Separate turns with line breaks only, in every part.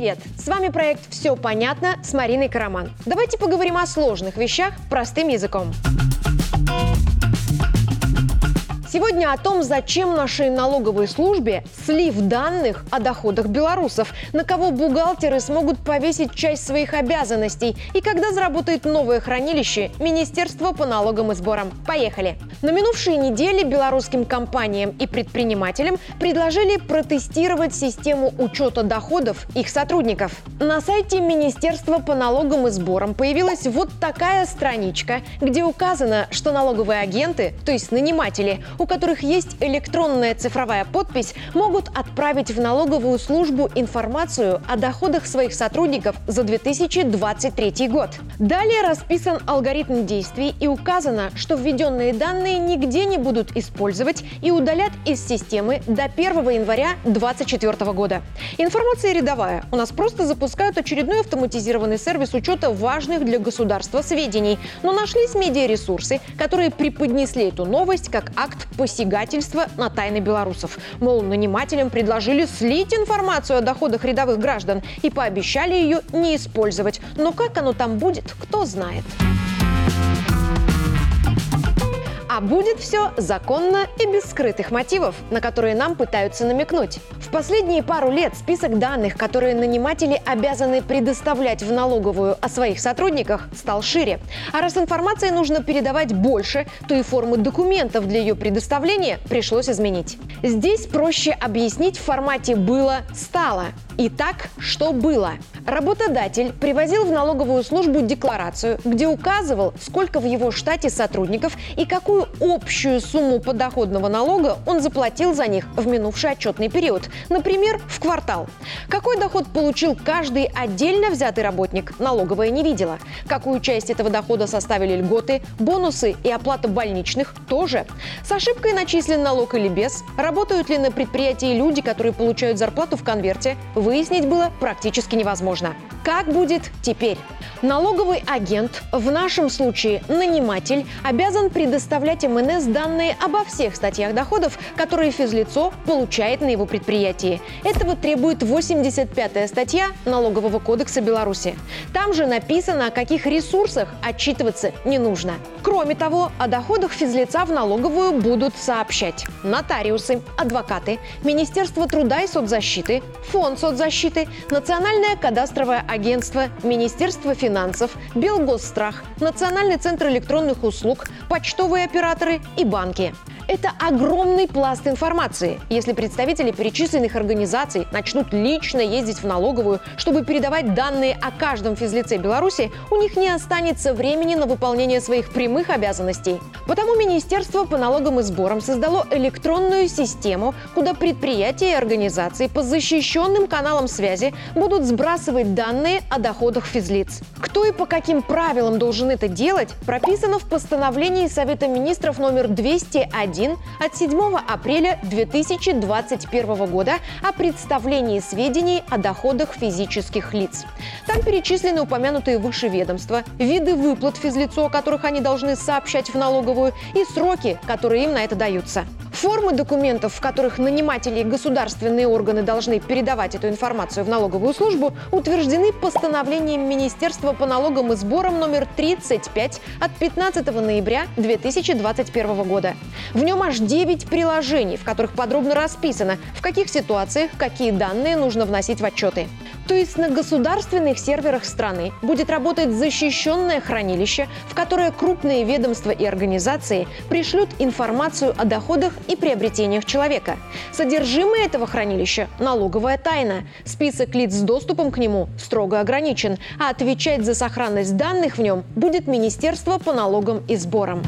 Привет! С вами проект «Все понятно» с Мариной Караман. Давайте поговорим о сложных вещах простым языком. Сегодня о том, зачем нашей налоговой службе слив данных о доходах белорусов, на кого бухгалтеры смогут повесить часть своих обязанностей и когда заработает новое хранилище Министерство по налогам и сборам. Поехали! На минувшей неделе белорусским компаниям и предпринимателям предложили протестировать систему учета доходов их сотрудников. На сайте Министерства по налогам и сборам появилась вот такая страничка, где указано, что налоговые агенты, то есть наниматели, у которых есть электронная цифровая подпись, могут отправить в налоговую службу информацию о доходах своих сотрудников за 2023 год. Далее расписан алгоритм действий и указано, что введенные данные нигде не будут использовать и удалят из системы до 1 января 2024 года. Информация рядовая. У нас просто запускают очередной автоматизированный сервис учета важных для государства сведений. Но нашлись медиаресурсы, которые преподнесли эту новость как акт посягательства на тайны белорусов. Мол, нанимателям предложили слить информацию о доходах рядовых граждан и пообещали ее не использовать. Но как оно там будет, кто знает. А будет все законно и без скрытых мотивов, на которые нам пытаются намекнуть. В последние пару лет список данных, которые наниматели обязаны предоставлять в налоговую о своих сотрудниках, стал шире. А раз информации нужно передавать больше, то и формы документов для ее предоставления пришлось изменить. Здесь проще объяснить в формате «было-стало». Итак, что было? Работодатель привозил в налоговую службу декларацию, где указывал, сколько в его штате сотрудников и какую общую сумму подоходного налога он заплатил за них в минувший отчетный период, например, в квартал. Какой доход получил каждый отдельно взятый работник, налоговая не видела. Какую часть этого дохода составили льготы, бонусы и оплата больничных тоже. С ошибкой начислен налог или без, работают ли на предприятии люди, которые получают зарплату в конверте, выяснить было практически невозможно. Как будет теперь? Налоговый агент, в нашем случае наниматель, обязан предоставлять МНС данные обо всех статьях доходов, которые физлицо получает на его предприятии. Этого требует 85-я статья Налогового кодекса Беларуси. Там же написано, о каких ресурсах отчитываться не нужно. Кроме того, о доходах физлица в налоговую будут сообщать нотариусы, адвокаты, Министерство труда и соцзащиты, Фонд соцзащиты, Национальное кадастровое агентство, Министерство финансов, Белгосстрах, Национальный центр электронных услуг, почтовые операторы и банки. Это огромный пласт информации. Если представители перечисленных организаций начнут лично ездить в налоговую, чтобы передавать данные о каждом физлице Беларуси, у них не останется времени на выполнение своих прямых обязанностей. Потому Министерство по налогам и сборам создало электронную систему, куда предприятия и организации по защищенным каналам связи будут сбрасывать данные о доходах физлиц. Кто и по каким правилам должен это делать, прописано в постановлении Совета министров номер 201 1 от 7 апреля 2021 года о представлении сведений о доходах физических лиц. Там перечислены упомянутые выше ведомства, виды выплат физлицу, о которых они должны сообщать в налоговую, и сроки, которые им на это даются. Формы документов, в которых наниматели и государственные органы должны передавать эту информацию в налоговую службу, утверждены постановлением Министерства по налогам и сборам номер 35 от 15 ноября 2021 года. В нем аж 9 приложений, в которых подробно расписано, в каких ситуациях какие данные нужно вносить в отчеты. То есть на государственных серверах страны будет работать защищенное хранилище, в которое крупные ведомства и организации пришлют информацию о доходах и приобретениях человека. Содержимое этого хранилища – налоговая тайна. Список лиц с доступом к нему строго ограничен, а отвечать за сохранность данных в нем будет Министерство по налогам и сборам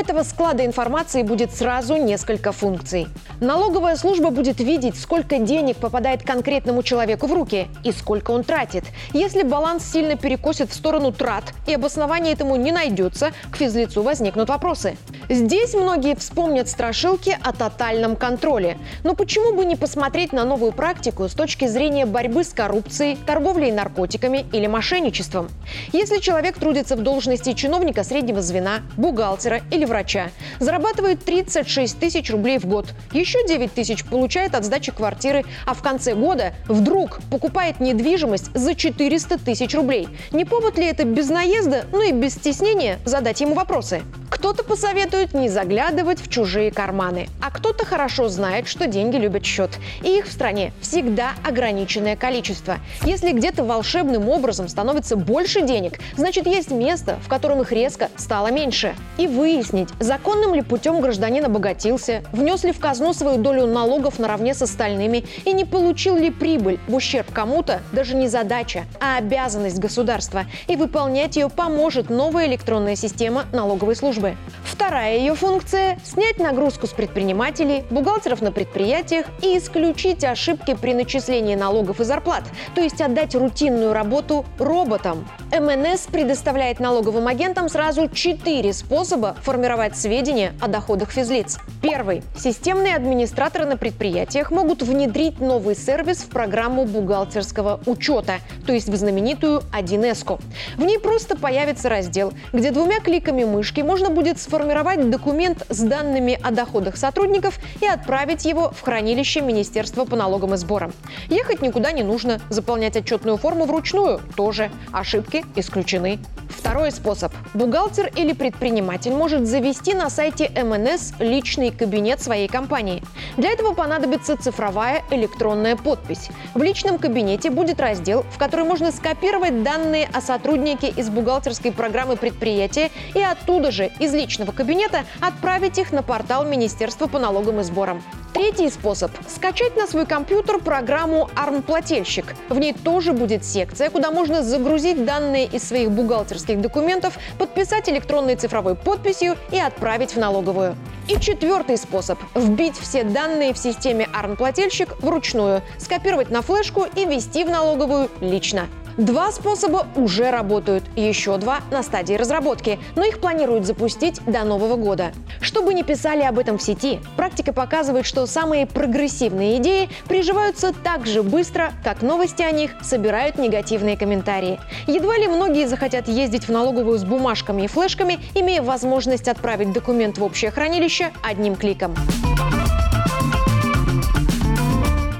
этого склада информации будет сразу несколько функций. Налоговая служба будет видеть, сколько денег попадает конкретному человеку в руки и сколько он тратит. Если баланс сильно перекосит в сторону трат и обоснования этому не найдется, к физлицу возникнут вопросы. Здесь многие вспомнят страшилки о тотальном контроле. Но почему бы не посмотреть на новую практику с точки зрения борьбы с коррупцией, торговлей наркотиками или мошенничеством? Если человек трудится в должности чиновника среднего звена, бухгалтера или врача. Зарабатывает 36 тысяч рублей в год. Еще 9 тысяч получает от сдачи квартиры, а в конце года вдруг покупает недвижимость за 400 тысяч рублей. Не повод ли это без наезда, ну и без стеснения задать ему вопросы? Кто-то посоветует не заглядывать в чужие карманы, а кто-то хорошо знает, что деньги любят счет. И их в стране всегда ограниченное количество. Если где-то волшебным образом становится больше денег, значит есть место, в котором их резко стало меньше. И выяснить, законным ли путем гражданин обогатился, внес ли в казну свою долю налогов наравне с остальными и не получил ли прибыль в ущерб кому-то, даже не задача, а обязанность государства. И выполнять ее поможет новая электронная система налоговой службы. Вторая ее функция – снять нагрузку с предпринимателей, бухгалтеров на предприятиях и исключить ошибки при начислении налогов и зарплат, то есть отдать рутинную работу роботам. МНС предоставляет налоговым агентам сразу четыре способа формировать сведения о доходах физлиц. Первый. Системные администраторы на предприятиях могут внедрить новый сервис в программу бухгалтерского учета, то есть в знаменитую 1С. В ней просто появится раздел, где двумя кликами мышки можно будет сформировать документ с данными о доходах сотрудников и отправить его в хранилище Министерства по налогам и сборам. Ехать никуда не нужно, заполнять отчетную форму вручную тоже. Ошибки исключены. Второй способ. Бухгалтер или предприниматель может завести на сайте МНС личный кабинет своей компании. Для этого понадобится цифровая электронная подпись. В личном кабинете будет раздел, в который можно скопировать данные о сотруднике из бухгалтерской программы предприятия и оттуда же, из личного кабинета, отправить их на портал Министерства по налогам и сборам. Третий способ – скачать на свой компьютер программу ARM-плательщик. В ней тоже будет секция, куда можно загрузить данные из своих бухгалтерских документов, подписать электронной цифровой подписью и отправить в налоговую. И четвертый способ – вбить все данные в системе ARM-плательщик вручную, скопировать на флешку и ввести в налоговую лично. Два способа уже работают, еще два на стадии разработки, но их планируют запустить до Нового года. Чтобы не писали об этом в сети, практика показывает, что самые прогрессивные идеи приживаются так же быстро, как новости о них собирают негативные комментарии. Едва ли многие захотят ездить в налоговую с бумажками и флешками, имея возможность отправить документ в общее хранилище одним кликом.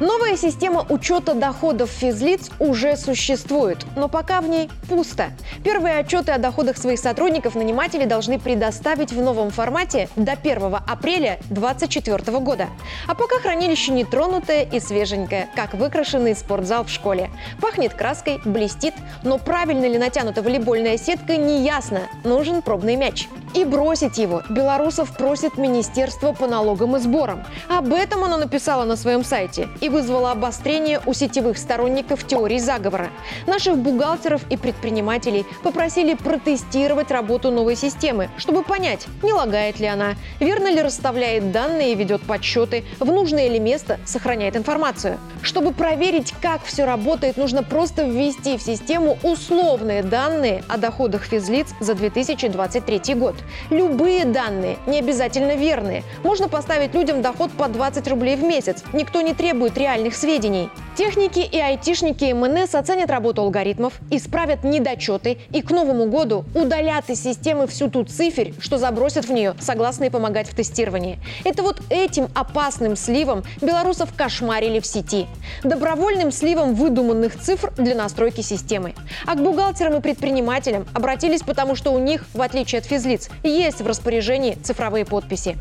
Новая система учета доходов физлиц уже существует, но пока в ней пусто. Первые отчеты о доходах своих сотрудников наниматели должны предоставить в новом формате до 1 апреля 2024 года. А пока хранилище нетронутое и свеженькое, как выкрашенный спортзал в школе. Пахнет краской, блестит, но правильно ли натянута волейбольная сетка не ясно. Нужен пробный мяч. И бросить его белорусов просит Министерство по налогам и сборам. Об этом оно написало на своем сайте и вызвало обострение у сетевых сторонников теории заговора. Наших бухгалтеров и предпринимателей попросили протестировать работу новой системы, чтобы понять, не лагает ли она, верно ли расставляет данные и ведет подсчеты, в нужное ли место сохраняет информацию. Чтобы проверить, как все работает, нужно просто ввести в систему условные данные о доходах физлиц за 2023 год. Любые данные, не обязательно верные. Можно поставить людям доход по 20 рублей в месяц. Никто не требует реальных сведений. Техники и айтишники МНС оценят работу алгоритмов, исправят недочеты и к Новому году удалят из системы всю ту циферь, что забросят в нее, согласные помогать в тестировании. Это вот этим опасным сливом белорусов кошмарили в сети. Добровольным сливом выдуманных цифр для настройки системы. А к бухгалтерам и предпринимателям обратились потому, что у них, в отличие от физлиц, есть в распоряжении цифровые подписи.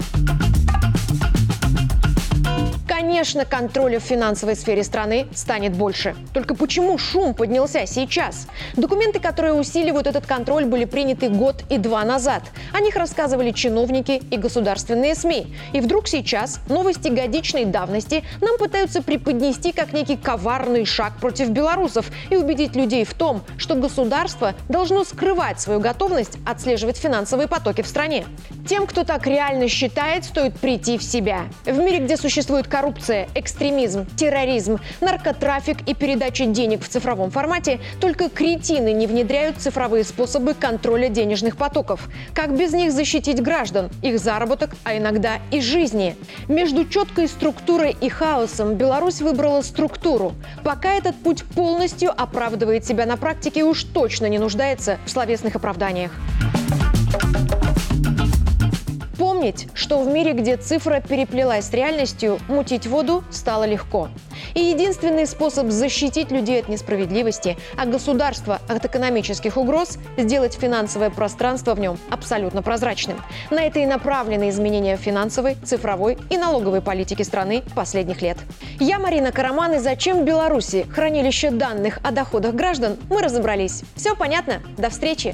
Конечно, контроля в финансовой сфере страны станет больше. Только почему шум поднялся сейчас? Документы, которые усиливают этот контроль, были приняты год и два назад. О них рассказывали чиновники и государственные СМИ. И вдруг сейчас новости годичной давности нам пытаются преподнести как некий коварный шаг против белорусов и убедить людей в том, что государство должно скрывать свою готовность отслеживать финансовые потоки в стране. Тем, кто так реально считает, стоит прийти в себя. В мире, где существует коррупция, экстремизм, терроризм, наркотрафик и передача денег в цифровом формате, только кретины не внедряют цифровые способы контроля денежных потоков. Как без них защитить граждан, их заработок, а иногда и жизни? Между четкой структурой и хаосом Беларусь выбрала структуру. Пока этот путь полностью оправдывает себя на практике уж точно не нуждается в словесных оправданиях. Помнить, что в мире, где цифра переплелась с реальностью, мутить воду стало легко. И единственный способ защитить людей от несправедливости, а государство от экономических угроз – сделать финансовое пространство в нем абсолютно прозрачным. На это и направлены изменения финансовой, цифровой и налоговой политики страны последних лет. Я Марина Караман, и зачем в Беларуси хранилище данных о доходах граждан, мы разобрались. Все понятно? До встречи!